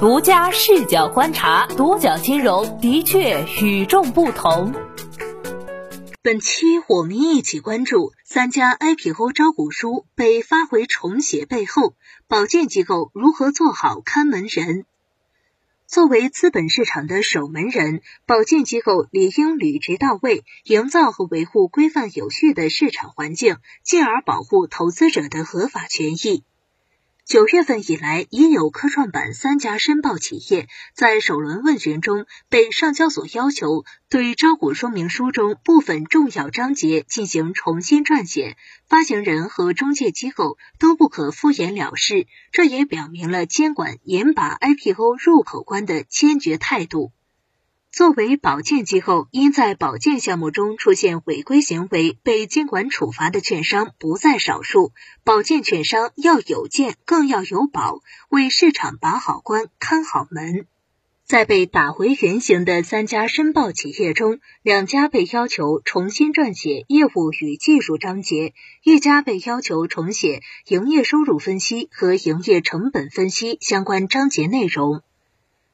独家视角观察，独角金融的确与众不同。本期我们一起关注三家 IPO 招股书被发回重写背后，保荐机构如何做好看门人？作为资本市场的守门人，保荐机构理应履职到位，营造和维护规范有序的市场环境，进而保护投资者的合法权益。九月份以来，已有科创板三家申报企业在首轮问询中被上交所要求对招股说明书中部分重要章节进行重新撰写，发行人和中介机构都不可敷衍了事。这也表明了监管严把 IPO 入口关的坚决态度。作为保荐机构，因在保荐项目中出现违规行为被监管处罚的券商不在少数。保荐券商要有荐，更要有保，为市场把好关、看好门。在被打回原形的三家申报企业中，两家被要求重新撰写业务与技术章节，一家被要求重写营业收入分析和营业成本分析相关章节内容。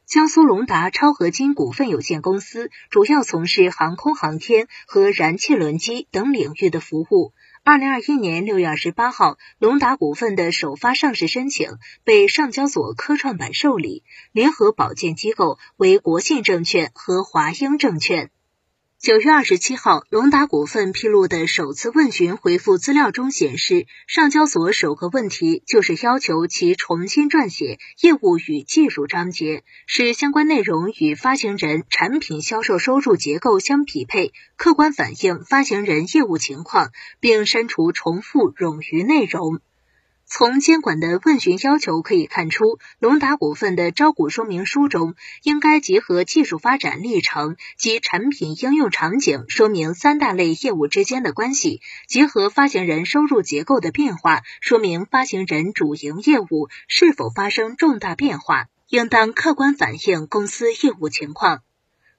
江苏龙达超合金股份有限公司主要从事航空航天和燃气轮机等领域的服务。二零二一年六月二十八号，龙达股份的首发上市申请被上交所科创板受理，联合保荐机构为国信证券和华英证券。九月二十七号，龙达股份披露的首次问询回复资料中显示，上交所首个问题就是要求其重新撰写业务与技术章节，使相关内容与发行人产品销售收入结构相匹配，客观反映发行人业务情况，并删除重复冗余内容。从监管的问询要求可以看出，龙达股份的招股说明书中应该结合技术发展历程及产品应用场景，说明三大类业务之间的关系；结合发行人收入结构的变化，说明发行人主营业务是否发生重大变化，应当客观反映公司业务情况。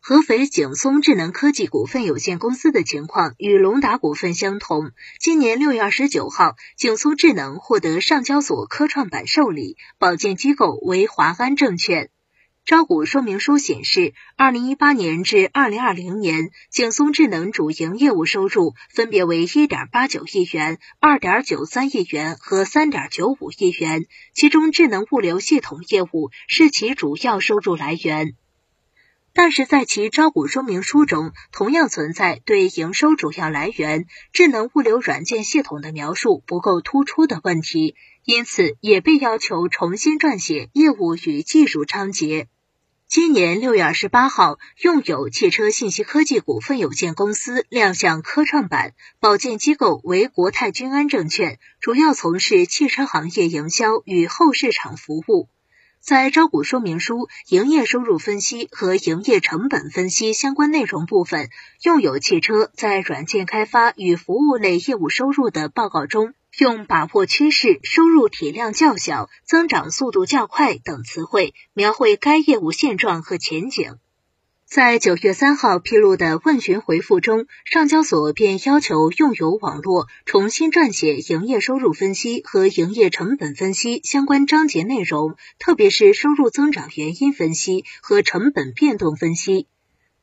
合肥景松智能科技股份有限公司的情况与龙达股份相同。今年六月二十九号，景松智能获得上交所科创板受理，保荐机构为华安证券。招股说明书显示，二零一八年至二零二零年，景松智能主营业务收入分别为一点八九亿元、二点九三亿元和三点九五亿元，其中智能物流系统业务是其主要收入来源。但是在其招股说明书中，同样存在对营收主要来源智能物流软件系统的描述不够突出的问题，因此也被要求重新撰写业务与技术章节。今年六月二十八号，用友汽车信息科技股份有限公司亮相科创板，保荐机构为国泰君安证券，主要从事汽车行业营销与后市场服务。在招股说明书营业收入分析和营业成本分析相关内容部分，用友汽车在软件开发与服务类业务收入的报告中，用把握趋势、收入体量较小、增长速度较快等词汇描绘该业务现状和前景。在九月三号披露的问询回复中，上交所便要求用友网络重新撰写营业收入分析和营业成本分析相关章节内容，特别是收入增长原因分析和成本变动分析。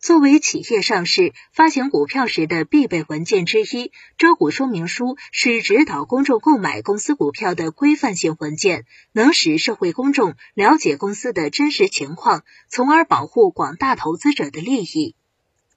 作为企业上市发行股票时的必备文件之一，招股说明书是指导公众购买公司股票的规范性文件，能使社会公众了解公司的真实情况，从而保护广大投资者的利益。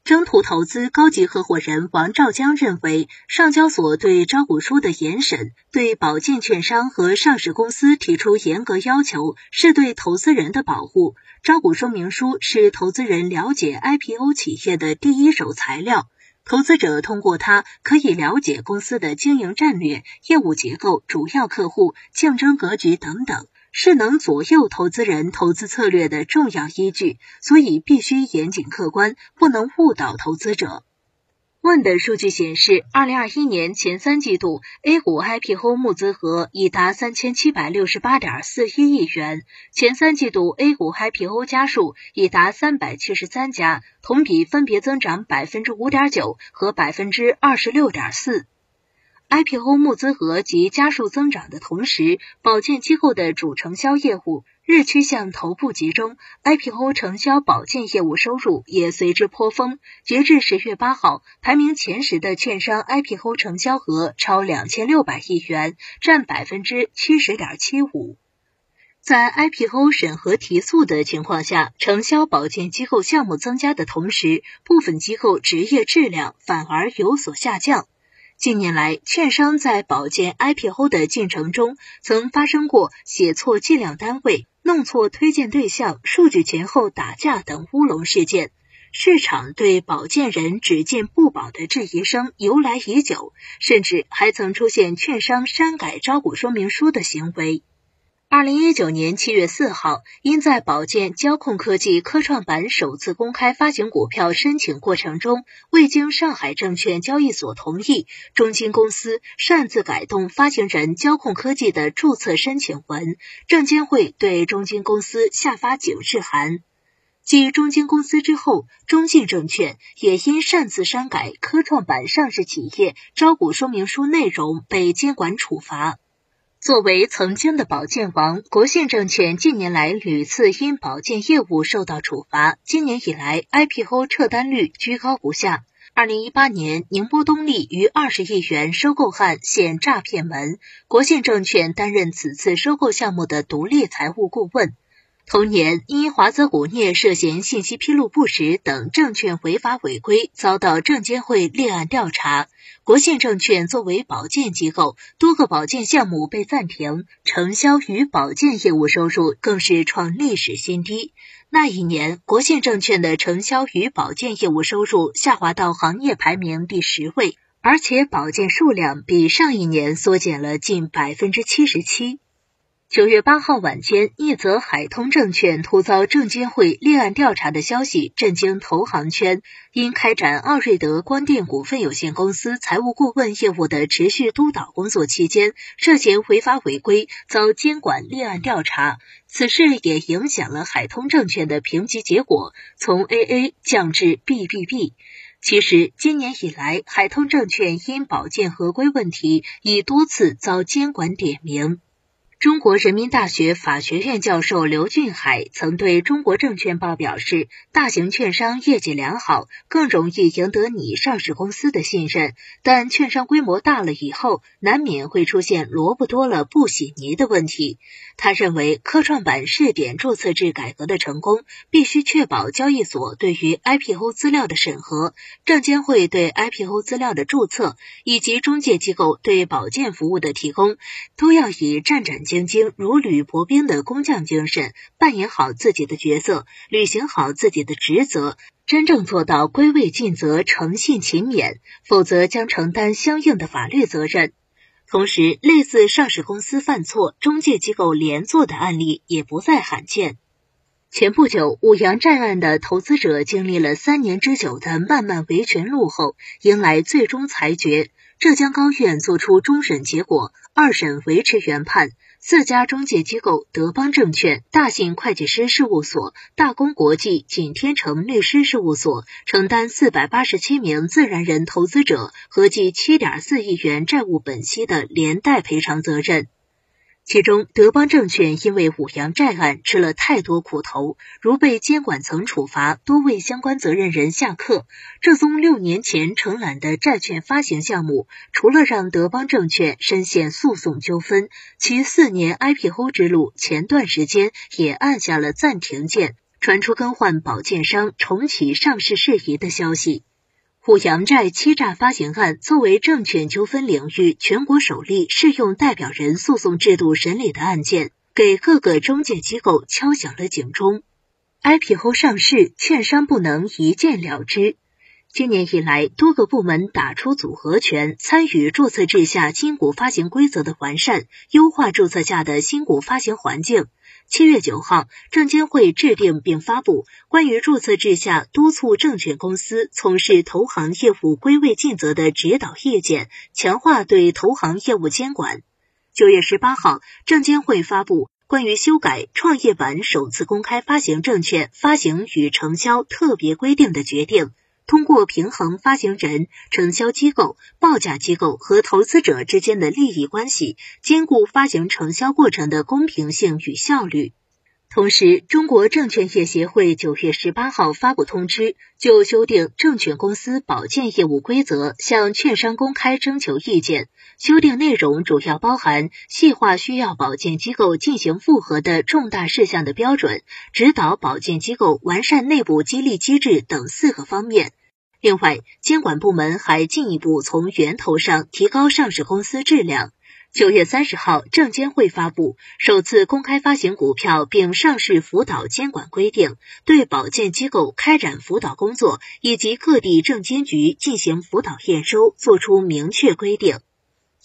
征途投资高级合伙人王兆江认为，上交所对招股书的严审，对保荐券商和上市公司提出严格要求，是对投资人的保护。招股说明书是投资人了解 IPO 企业的第一手材料，投资者通过它可以了解公司的经营战略、业务结构、主要客户、竞争格局等等。是能左右投资人投资策略的重要依据，所以必须严谨客观，不能误导投资者。问的数据显示，二零二一年前三季度 A 股 IPO 募资额已达三千七百六十八点四一亿元，前三季度 A 股 IPO 家数已达三百七十三家，同比分别增长百分之五点九和百分之二十六点四。IPO 募资额及加速增长的同时，保荐机构的主承销业务日趋向头部集中，IPO 承销保荐业务收入也随之颇丰。截至十月八号，排名前十的券商 IPO 承销额超两千六百亿元，占百分之七十点七五。在 IPO 审核提速的情况下，承销保荐机构项目增加的同时，部分机构执业质量反而有所下降。近年来，券商在保荐 IPO 的进程中，曾发生过写错计量单位、弄错推荐对象、数据前后打架等乌龙事件，市场对保荐人只进不保的质疑声由来已久，甚至还曾出现券商删改招股说明书的行为。二零一九年七月四号，因在保荐交控科技科创板首次公开发行股票申请过程中，未经上海证券交易所同意，中金公司擅自改动发行人交控科技的注册申请文，证监会对中金公司下发警示函。继中金公司之后，中信证券也因擅自删改科创板上市企业招股说明书内容，被监管处罚。作为曾经的保荐王，国信证券近年来屡次因保荐业务受到处罚。今年以来，IPO 撤单率居高不下。二零一八年，宁波东丽逾二十亿元收购案现诈骗门，国信证券担任此次收购项目的独立财务顾问。同年，因华泽钴镍涉嫌信息披露不实等证券违法违规，遭到证监会立案调查。国信证券作为保荐机构，多个保荐项目被暂停，承销与保荐业务收入更是创历史新低。那一年，国信证券的承销与保荐业务收入下滑到行业排名第十位，而且保荐数量比上一年缩减了近百分之七十七。九月八号晚间，一则海通证券突遭证监会立案调查的消息震惊投行圈。因开展奥瑞德光电股份有限公司财务顾问业务的持续督导工作期间，涉嫌违法违规，遭监管立案调查。此事也影响了海通证券的评级结果，从 AA 降至 BBB。其实，今年以来，海通证券因保荐合规问题，已多次遭监管点名。中国人民大学法学院教授刘俊海曾对中国证券报表示：“大型券商业绩良好，更容易赢得你上市公司的信任。但券商规模大了以后，难免会出现萝卜多了不洗泥的问题。”他认为，科创板试点注册制改革的成功，必须确保交易所对于 IPO 资料的审核、证监会对 IPO 资料的注册，以及中介机构对保荐服务的提供，都要以站站兢兢、如履薄冰的工匠精神，扮演好自己的角色，履行好自己的职责，真正做到归位尽责、诚信勤勉，否则将承担相应的法律责任。同时，类似上市公司犯错、中介机构连坐的案例也不再罕见。前不久，五羊债案的投资者经历了三年之久的漫漫维权路后，迎来最终裁决。浙江高院作出终审结果，二审维持原判。四家中介机构德邦证券、大信会计师事务所、大公国际、景天城律师事务所承担四百八十七名自然人投资者合计七点四亿元债务本息的连带赔偿责任。其中，德邦证券因为五羊债案吃了太多苦头，如被监管层处罚，多位相关责任人下课。这宗六年前承揽的债券发行项目，除了让德邦证券深陷诉讼纠纷，其四年 IPO 之路前段时间也按下了暂停键，传出更换保荐商、重启上市事宜的消息。虎阳债欺诈发行案作为证券纠纷领域全国首例适用代表人诉讼制度审理的案件，给各个中介机构敲响了警钟。IPO 上市，券商不能一见了之。今年以来，多个部门打出组合拳，参与注册制下新股发行规则的完善，优化注册下的新股发行环境。七月九号，证监会制定并发布关于注册制下督促证券公司从事投行业务归位尽责的指导意见，强化对投行业务监管。九月十八号，证监会发布关于修改创业板首次公开发行证券发行与承销特别规定的决定。通过平衡发行人、承销机构、报价机构和投资者之间的利益关系，兼顾发行承销过程的公平性与效率。同时，中国证券业协会九月十八号发布通知，就修订证券公司保荐业务规则向券商公开征求意见。修订内容主要包含细化需要保荐机构进行复核的重大事项的标准，指导保荐机构完善内部激励机制等四个方面。另外，监管部门还进一步从源头上提高上市公司质量。九月三十号，证监会发布首次公开发行股票并上市辅导监管规定，对保荐机构开展辅导工作以及各地证监局进行辅导验收作出明确规定。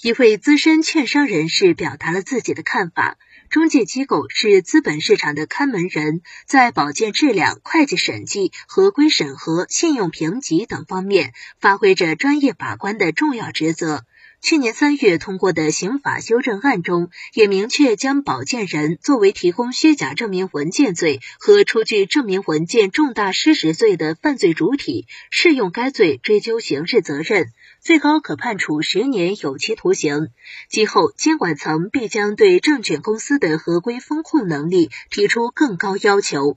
一位资深券商人士表达了自己的看法：中介机构是资本市场的看门人，在保荐质量、会计审计、合规审核、信用评级等方面发挥着专业把关的重要职责。去年三月通过的刑法修正案中，也明确将保荐人作为提供虚假证明文件罪和出具证明文件重大失实罪的犯罪主体，适用该罪追究刑事责任，最高可判处十年有期徒刑。今后监管层必将对证券公司的合规风控能力提出更高要求。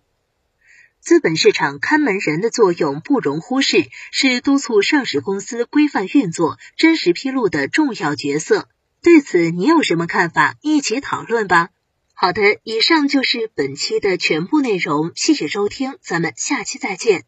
资本市场看门人的作用不容忽视，是督促上市公司规范运作、真实披露的重要角色。对此，你有什么看法？一起讨论吧。好的，以上就是本期的全部内容，谢谢收听，咱们下期再见。